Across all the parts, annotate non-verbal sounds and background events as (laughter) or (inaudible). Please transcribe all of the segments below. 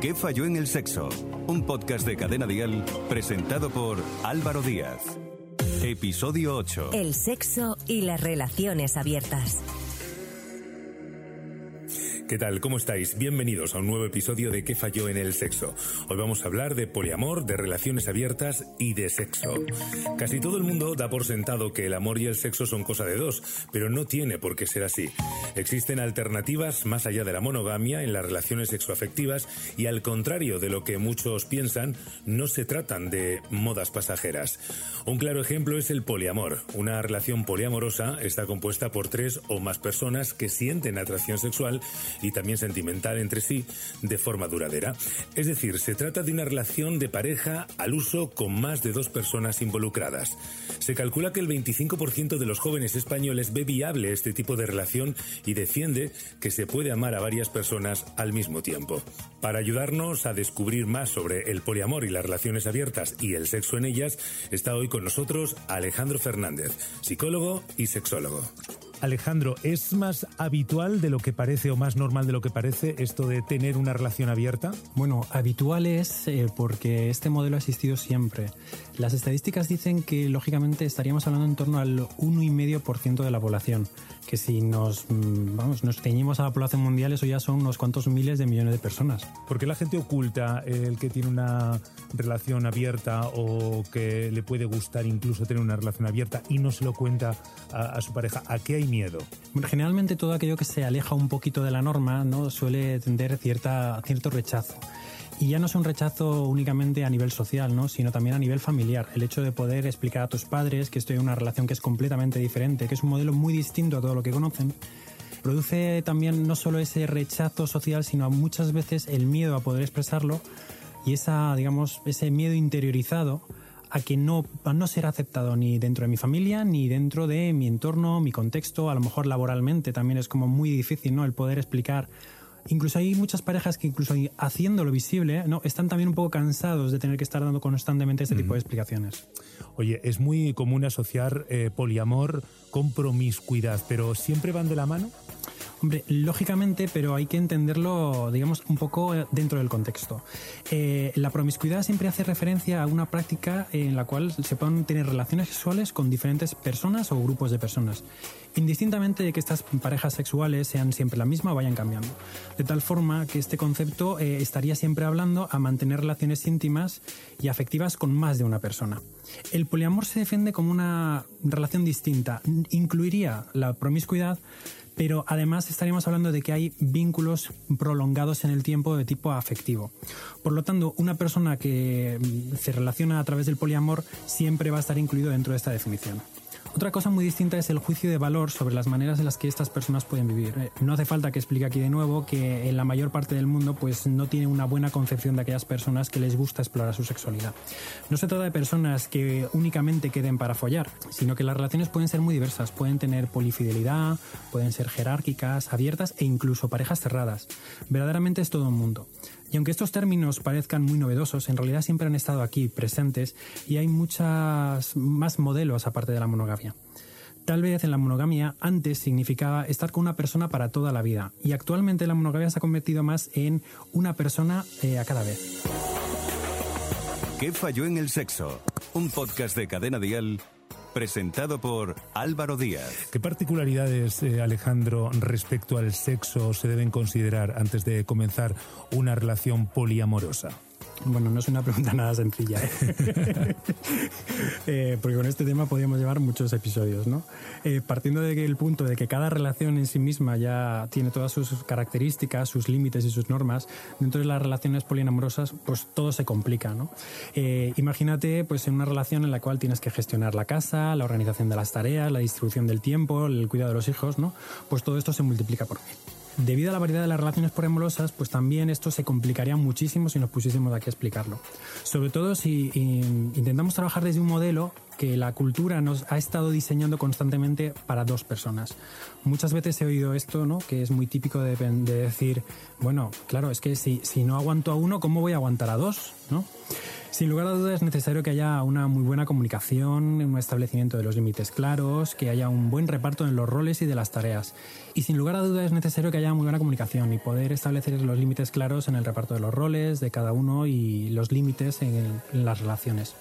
¿Qué falló en el sexo? Un podcast de Cadena Dial presentado por Álvaro Díaz. Episodio 8. El sexo y las relaciones abiertas. ¿Qué tal? ¿Cómo estáis? Bienvenidos a un nuevo episodio de ¿Qué falló en el sexo? Hoy vamos a hablar de poliamor, de relaciones abiertas y de sexo. Casi todo el mundo da por sentado que el amor y el sexo son cosa de dos, pero no tiene por qué ser así. Existen alternativas más allá de la monogamia en las relaciones sexoafectivas y al contrario de lo que muchos piensan, no se tratan de modas pasajeras. Un claro ejemplo es el poliamor. Una relación poliamorosa está compuesta por tres o más personas que sienten atracción sexual y también sentimental entre sí de forma duradera. Es decir, se trata de una relación de pareja al uso con más de dos personas involucradas. Se calcula que el 25% de los jóvenes españoles ve viable este tipo de relación y defiende que se puede amar a varias personas al mismo tiempo. Para ayudarnos a descubrir más sobre el poliamor y las relaciones abiertas y el sexo en ellas, está hoy con nosotros Alejandro Fernández, psicólogo y sexólogo. Alejandro, ¿es más habitual de lo que parece o más normal de lo que parece esto de tener una relación abierta? Bueno, habitual es eh, porque este modelo ha existido siempre. Las estadísticas dicen que lógicamente estaríamos hablando en torno al 1,5% de la población, que si nos, mm, vamos, nos ceñimos a la población mundial eso ya son unos cuantos miles de millones de personas. ¿Por qué la gente oculta el que tiene una relación abierta o que le puede gustar incluso tener una relación abierta y no se lo cuenta a, a su pareja? ¿A qué hay miedo? Generalmente todo aquello que se aleja un poquito de la norma no suele tender cierta, cierto rechazo. Y ya no es un rechazo únicamente a nivel social, ¿no? sino también a nivel familiar. El hecho de poder explicar a tus padres que estoy en una relación que es completamente diferente, que es un modelo muy distinto a todo lo que conocen, produce también no solo ese rechazo social, sino muchas veces el miedo a poder expresarlo y esa, digamos, ese miedo interiorizado a que no, a no ser aceptado ni dentro de mi familia, ni dentro de mi entorno, mi contexto, a lo mejor laboralmente también es como muy difícil, ¿no? El poder explicar Incluso hay muchas parejas que incluso haciéndolo visible, ¿no? Están también un poco cansados de tener que estar dando constantemente este tipo de explicaciones. Oye, es muy común asociar eh, poliamor con promiscuidad, pero ¿siempre van de la mano? Hombre, lógicamente, pero hay que entenderlo, digamos, un poco eh, dentro del contexto. Eh, la promiscuidad siempre hace referencia a una práctica en la cual se pueden tener relaciones sexuales con diferentes personas o grupos de personas, indistintamente de que estas parejas sexuales sean siempre la misma o vayan cambiando. De tal forma que este concepto eh, estaría siempre hablando a mantener relaciones íntimas y afectivas con más de una persona. El poliamor se defiende como una relación distinta, incluiría la promiscuidad, pero además estaríamos hablando de que hay vínculos prolongados en el tiempo de tipo afectivo. Por lo tanto, una persona que mm, se relaciona a través del poliamor siempre va a estar incluido dentro de esta definición. Otra cosa muy distinta es el juicio de valor sobre las maneras en las que estas personas pueden vivir. Eh, no hace falta que explique aquí de nuevo que en la mayor parte del mundo pues no tiene una buena concepción de aquellas personas que les gusta explorar su sexualidad. No se trata de personas que únicamente queden para follar, sino que las relaciones pueden ser muy diversas, pueden tener polifidelidad, pueden ser jerárquicas, abiertas e incluso parejas cerradas. Verdaderamente es todo un mundo. Y aunque estos términos parezcan muy novedosos, en realidad siempre han estado aquí presentes y hay muchas más modelos aparte de la monogamia. Tal vez en la monogamia antes significaba estar con una persona para toda la vida y actualmente la monogamia se ha convertido más en una persona eh, a cada vez. ¿Qué falló en el sexo? Un podcast de Cadena Dial presentado por Álvaro Díaz. ¿Qué particularidades, eh, Alejandro, respecto al sexo se deben considerar antes de comenzar una relación poliamorosa? Bueno, no es una pregunta nada sencilla, ¿eh? (laughs) eh, porque con este tema podríamos llevar muchos episodios, ¿no? Eh, partiendo del punto de que cada relación en sí misma ya tiene todas sus características, sus límites y sus normas, dentro de las relaciones poliamorosas, pues todo se complica, ¿no? Eh, imagínate, pues, en una relación en la cual tienes que gestionar la casa, la organización de las tareas, la distribución del tiempo, el cuidado de los hijos, ¿no? Pues todo esto se multiplica por mil. Debido a la variedad de las relaciones poliamorosas, pues también esto se complicaría muchísimo si nos pusiésemos aquí a explicarlo. Sobre todo si intentamos trabajar desde un modelo que la cultura nos ha estado diseñando constantemente para dos personas. Muchas veces he oído esto, ¿no? Que es muy típico de, de decir, bueno, claro, es que si, si no aguanto a uno, ¿cómo voy a aguantar a dos? ¿no? Sin lugar a dudas es necesario que haya una muy buena comunicación, un establecimiento de los límites claros, que haya un buen reparto en los roles y de las tareas. Y sin lugar a dudas es necesario que haya muy buena comunicación y poder establecer los límites claros en el reparto de los roles de cada uno y los límites en, en las relaciones.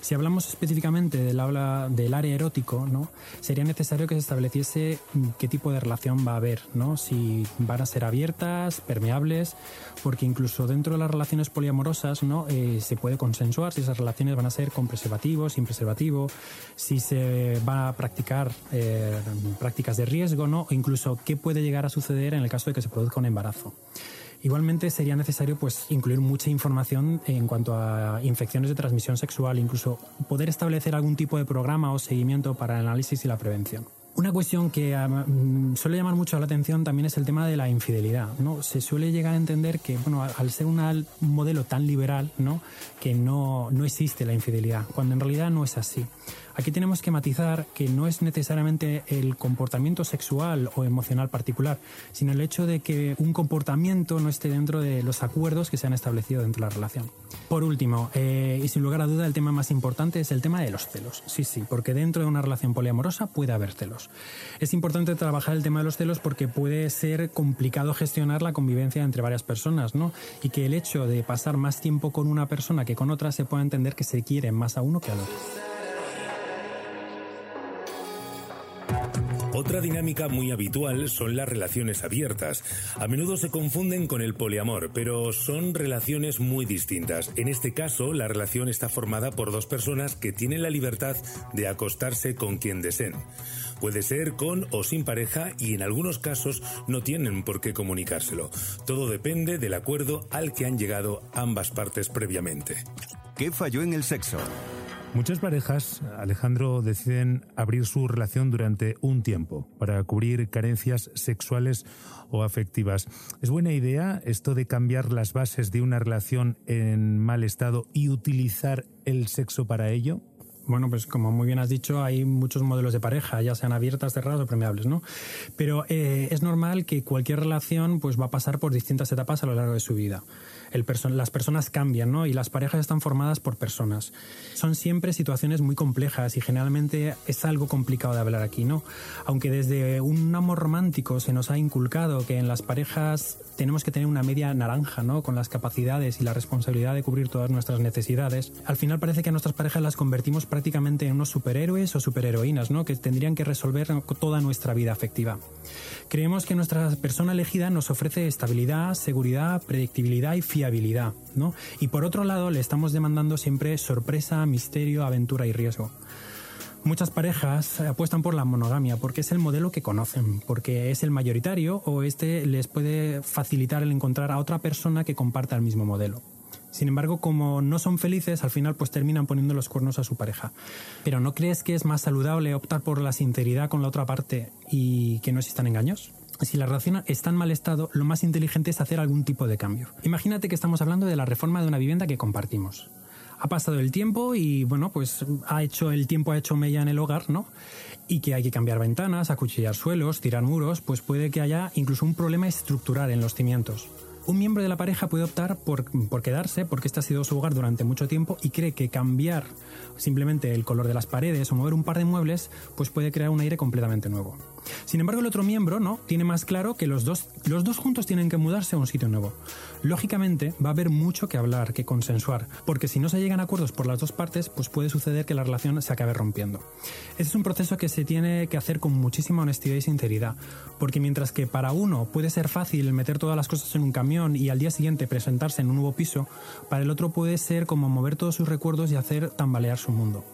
Si hablamos específicamente del, área erótico, ¿no? sería necesario que se estableciese qué tipo de relación va a haber, ¿no? si van a ser abiertas, permeables, porque incluso dentro de las relaciones poliamorosas ¿no? Eh, se puede consensuar si esas relaciones van a ser con preservativo, sin preservativo, si se va a practicar eh, prácticas de riesgo, ¿no? o incluso qué puede llegar a suceder en el caso de que se produzca un embarazo. Igualmente sería necesario pues, incluir mucha información en cuanto a infecciones de transmisión sexual, incluso poder establecer algún tipo de programa o seguimiento para el análisis y la prevención. Una cuestión que um, suele llamar mucho la atención también es el tema de la infidelidad. ¿no? Se suele llegar a entender que, bueno, al ser un modelo tan liberal, ¿no? que no, no existe la infidelidad, cuando en realidad no es así. Aquí tenemos que matizar que no es necesariamente el comportamiento sexual o emocional particular, sino el hecho de que un comportamiento no esté dentro de los acuerdos que se han establecido dentro de la relación. Por último, eh, y sin lugar a duda, el tema más importante es el tema de los celos. Sí, sí, porque dentro de una relación poliamorosa puede haber celos. Es importante trabajar el tema de los celos porque puede ser complicado gestionar la convivencia entre varias personas, ¿no? Y que el hecho de pasar más tiempo con una persona que con otra se pueda entender que se quiere más a uno que al otro. Otra dinámica muy habitual son las relaciones abiertas. A menudo se confunden con el poliamor, pero son relaciones muy distintas. En este caso, la relación está formada por dos personas que tienen la libertad de acostarse con quien deseen. Puede ser con o sin pareja y en algunos casos no tienen por qué comunicárselo. Todo depende del acuerdo al que han llegado ambas partes previamente. ¿Qué falló en el sexo? Muchas parejas, Alejandro, deciden abrir su relación durante un tiempo para cubrir carencias sexuales o afectivas. ¿Es buena idea esto de cambiar las bases de una relación en mal estado y utilizar el sexo para ello? Bueno, pues como muy bien has dicho, hay muchos modelos de pareja, ya sean abiertas, cerradas o permeables, ¿no? Pero eh, es normal que cualquier relación pues va a pasar por distintas etapas a lo largo de su vida las personas cambian, ¿no? Y las parejas están formadas por personas. Son siempre situaciones muy complejas y generalmente es algo complicado de hablar aquí, ¿no? Aunque desde un amor romántico se nos ha inculcado que en las parejas tenemos que tener una media naranja, ¿no? Con las capacidades y la responsabilidad de cubrir todas nuestras necesidades. Al final parece que a nuestras parejas las convertimos prácticamente en unos superhéroes o superheroínas, ¿no? Que tendrían que resolver toda nuestra vida afectiva. Creemos que nuestra persona elegida nos ofrece estabilidad, seguridad, predictibilidad y fiabilidad, ¿no? Y por otro lado, le estamos demandando siempre sorpresa, misterio, aventura y riesgo. Muchas parejas apuestan por la monogamia porque es el modelo que conocen, porque es el mayoritario o este les puede facilitar el encontrar a otra persona que comparta el mismo modelo. Sin embargo, como no son felices, al final pues terminan poniendo los cuernos a su pareja. Pero ¿no crees que es más saludable optar por la sinceridad con la otra parte y que no existan engaños? Si la relación está en mal estado, lo más inteligente es hacer algún tipo de cambio. Imagínate que estamos hablando de la reforma de una vivienda que compartimos. Ha pasado el tiempo y bueno, pues ha hecho el tiempo ha hecho mella en el hogar, ¿no? Y que hay que cambiar ventanas, acuchillar suelos, tirar muros, pues puede que haya incluso un problema estructural en los cimientos. Un miembro de la pareja puede optar por, por, quedarse porque este ha sido su hogar durante mucho tiempo y cree que cambiar simplemente el color de las paredes o mover un par de muebles pues puede crear un aire completamente nuevo. Sin embargo, el otro miembro no tiene más claro que los dos, los dos juntos tienen que mudarse a un sitio nuevo. Lógicamente, va a haber mucho que hablar, que consensuar, porque si no se llegan a acuerdos por las dos partes, pues puede suceder que la relación se acabe rompiendo. Este es un proceso que se tiene que hacer con muchísima honestidad y sinceridad, porque mientras que para uno puede ser fácil meter todas las cosas en un camión y al día siguiente presentarse en un nuevo piso, para el otro puede ser como mover todos sus recuerdos y hacer tambalear su mundo.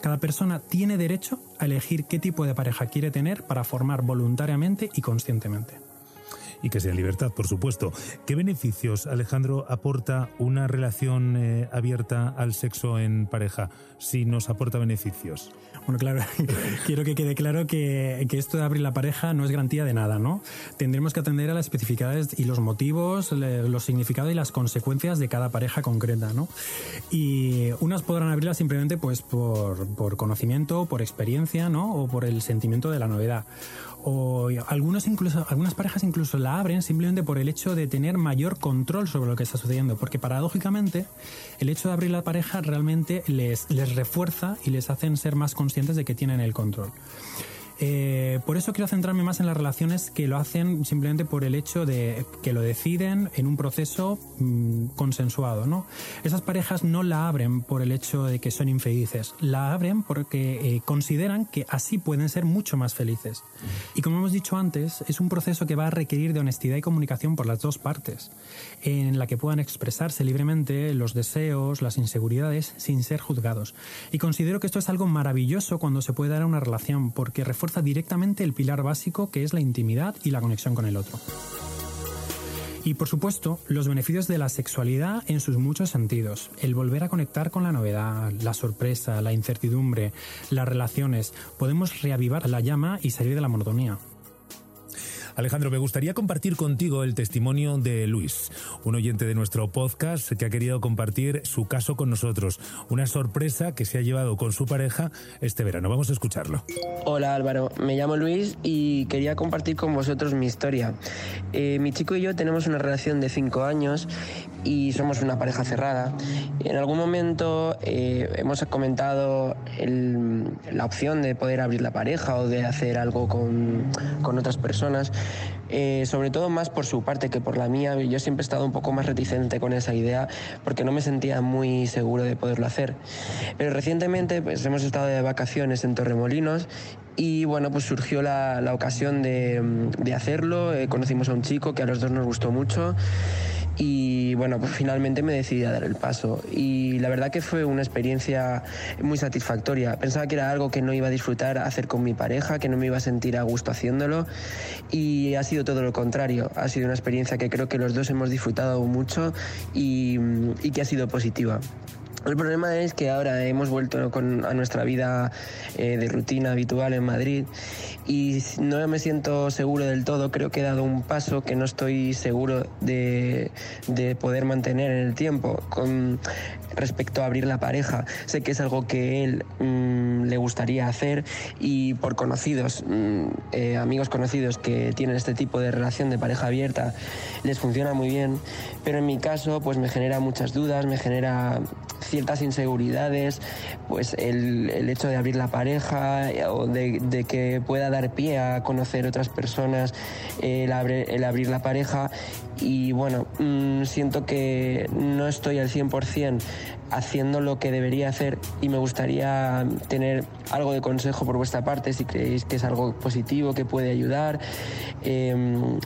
Cada persona tiene derecho a elegir qué tipo de pareja quiere tener para formar voluntariamente y conscientemente. Y que sea en libertad, por supuesto. ¿Qué beneficios, Alejandro, aporta una relación eh, abierta al sexo en pareja si nos aporta beneficios? Bueno, claro, (laughs) quiero que quede claro que, que, esto de abrir la pareja no es garantía de nada, ¿no? Tendremos que atender a las especificidades y los motivos, los significados y las consecuencias de cada pareja concreta, ¿no? Y unas podrán abrirla simplemente pues por, por conocimiento, por experiencia, ¿no? O por el sentimiento de la novedad o algunos incluso, algunas parejas incluso la abren simplemente por el hecho de tener mayor control sobre lo que está sucediendo, porque paradójicamente el hecho de abrir la pareja realmente les, les refuerza y les hacen ser más conscientes de que tienen el control. Eh, por eso quiero centrarme más en las relaciones que lo hacen simplemente por el hecho de que lo deciden en un proceso mm, consensuado. ¿no? Esas parejas no la abren por el hecho de que son infelices, la abren porque eh, consideran que así pueden ser mucho más felices. Y como hemos dicho antes, es un proceso que va a requerir de honestidad y comunicación por las dos partes, en la que puedan expresarse libremente los deseos, las inseguridades, sin ser juzgados. Y considero que esto es algo maravilloso cuando se puede dar a una relación, porque refuerza directamente el pilar básico que es la intimidad y la conexión con el otro. Y por supuesto, los beneficios de la sexualidad en sus muchos sentidos. El volver a conectar con la novedad, la sorpresa, la incertidumbre, las relaciones. Podemos reavivar la llama y salir de la monotonía. Alejandro, me gustaría compartir contigo el testimonio de Luis, un oyente de nuestro podcast que ha querido compartir su caso con nosotros. Una sorpresa que se ha llevado con su pareja este verano. Vamos a escucharlo. Hola Álvaro, me llamo Luis y quería compartir con vosotros mi historia. Eh, mi chico y yo tenemos una relación de cinco años y somos una pareja cerrada. En algún momento eh, hemos comentado la opción de poder abrir la pareja o de hacer algo con, con otras personas. Eh, sobre todo más por su parte que por la mía. Yo siempre he estado un poco más reticente con esa idea porque no me sentía muy seguro de poderlo hacer. Pero recientemente pues, hemos estado de vacaciones en Torremolinos y bueno, pues surgió la, la ocasión de, de hacerlo. Eh, conocimos a un chico que a los dos nos gustó mucho y bueno, pues finalmente me decidí a dar el paso y la verdad que fue una experiencia muy satisfactoria. Pensaba que era algo que no iba a disfrutar hacer con mi pareja, que no me iba a sentir a gusto haciéndolo y ha sido todo lo contrario. Ha sido una experiencia que creo que los dos hemos disfrutado mucho y, y que ha sido positiva. El problema es que ahora hemos vuelto a nuestra vida eh, de rutina habitual en Madrid y no me siento seguro del todo. Creo que he dado un paso que no estoy seguro de, poder mantener en el tiempo con respecto a abrir la pareja. Sé que es algo que él mm, le gustaría hacer y por conocidos, mm, eh, amigos conocidos que tienen este tipo de relación de pareja abierta, les funciona muy bien. Pero en mi caso, pues me genera muchas dudas, me genera ciertas inseguridades, pues el, hecho de abrir la pareja eh, o de, que pueda dar pie a conocer otras personas, el, el abrir la pareja y bueno, mm, siento que no estoy al 100% haciendo lo que debería hacer y me gustaría tener algo de consejo por vuestra parte si creéis que es algo positivo, que puede ayudar em,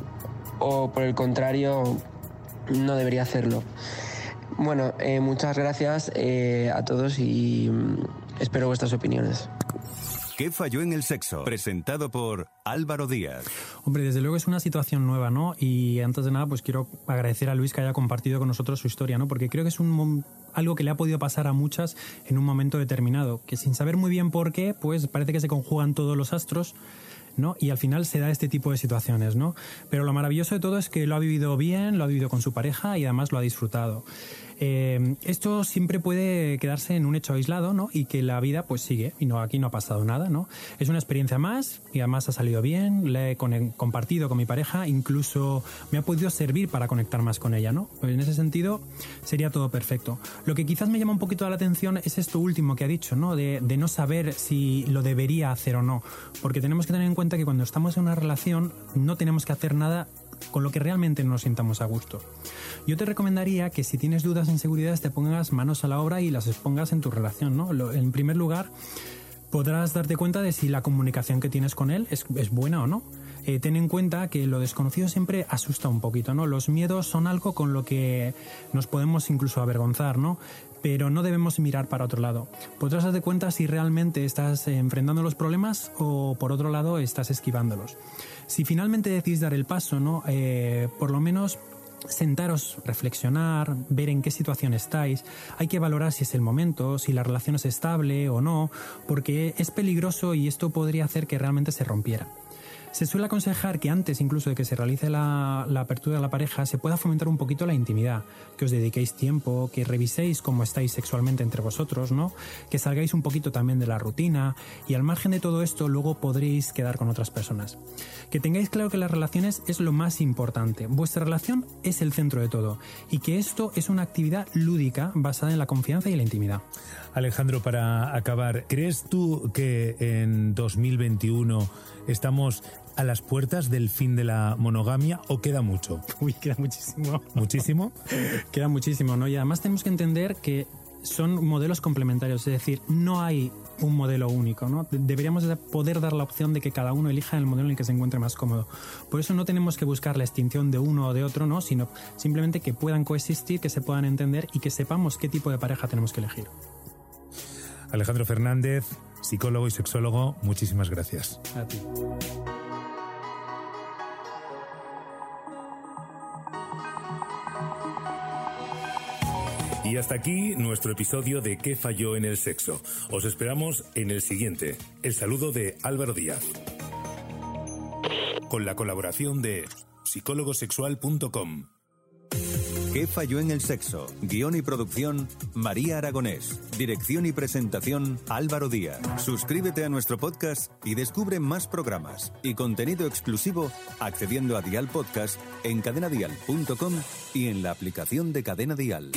o por el contrario no debería hacerlo. Bueno, eh, muchas gracias eh, a todos y mm, espero vuestras opiniones. ¿Qué falló en el sexo? Presentado por Álvaro Díaz. Hombre, desde luego es una situación nueva, ¿no? Y antes de nada, pues quiero agradecer a Luis que haya compartido con nosotros su historia, ¿no? Porque creo que es un, algo que le ha podido pasar a muchas en un momento determinado, que sin saber muy bien por qué, pues parece que se conjugan todos los astros ¿no? Y al final se da este tipo de situaciones, ¿no? Pero lo maravilloso de todo es que lo ha vivido bien, lo ha vivido con su pareja y además lo ha disfrutado. Eh, esto siempre puede quedarse en un hecho aislado, ¿no? Y que la vida pues sigue y no aquí no ha pasado nada, ¿no? Es una experiencia más y además ha salido bien, la he compartido con mi pareja, incluso me ha podido servir para conectar más con ella, ¿no? Pues en ese sentido sería todo perfecto. Lo que quizás me llama un poquito la atención es esto último que ha dicho, ¿no? De, de no saber si lo debería hacer o no, porque tenemos que tener en cuenta que cuando estamos en una relación no tenemos que hacer nada con lo que realmente nos sintamos a gusto. Yo te recomendaría que si tienes dudas e inseguridades te pongas manos a la obra y las expongas en tu relación, ¿no? En primer lugar, podrás darte cuenta de si la comunicación que tienes con él es, buena o no. Eh, ten en cuenta que lo desconocido siempre asusta un poquito, ¿no? Los miedos son algo con lo que nos podemos incluso avergonzar, ¿no? Pero no debemos mirar para otro lado. Podrás darte cuenta si realmente estás enfrentando los problemas o por otro lado estás esquivándolos. Si finalmente decís dar el paso, ¿no? Eh, por lo menos sentaros, reflexionar, ver en qué situación estáis. Hay que valorar si es el momento, si la relación es estable o no, porque es peligroso y esto podría hacer que realmente se rompiera. Se suele aconsejar que antes incluso de que se realice la, apertura de la pareja se pueda fomentar un poquito la intimidad, que os dediquéis tiempo, que reviséis cómo estáis sexualmente entre vosotros, ¿no? Que salgáis un poquito también de la rutina y al margen de todo esto luego podréis quedar con otras personas. Que tengáis claro que las relaciones es lo más importante. Vuestra relación es el centro de todo y que esto es una actividad lúdica basada en la confianza y la intimidad. Alejandro, para acabar, ¿crees tú que en 2021 estamos a las puertas del fin de la monogamia o queda mucho? (laughs) Uy, queda muchísimo. ¿Muchísimo? (laughs) queda muchísimo, ¿no? Y además tenemos que entender que son modelos complementarios, es decir, no hay un modelo único, ¿no? Deberíamos poder dar la opción de que cada uno elija el modelo en el que se encuentre más cómodo. Por eso no tenemos que buscar la extinción de uno o de otro, ¿no? Sino simplemente que puedan coexistir, que se puedan entender y que sepamos qué tipo de pareja tenemos que elegir. Alejandro Fernández, psicólogo y sexólogo, muchísimas gracias. A ti. Y hasta aquí nuestro episodio de ¿Qué falló en el sexo? Os esperamos en el siguiente. El saludo de Álvaro Díaz. Con la colaboración de psicólogosexual.com. ¿Qué falló en el sexo? Guión y producción, María Aragonés. Dirección y presentación, Álvaro Díaz. Suscríbete a nuestro podcast y descubre más programas y contenido exclusivo accediendo a Dial Podcast en cadenadial.com y en la aplicación de Cadena Dial.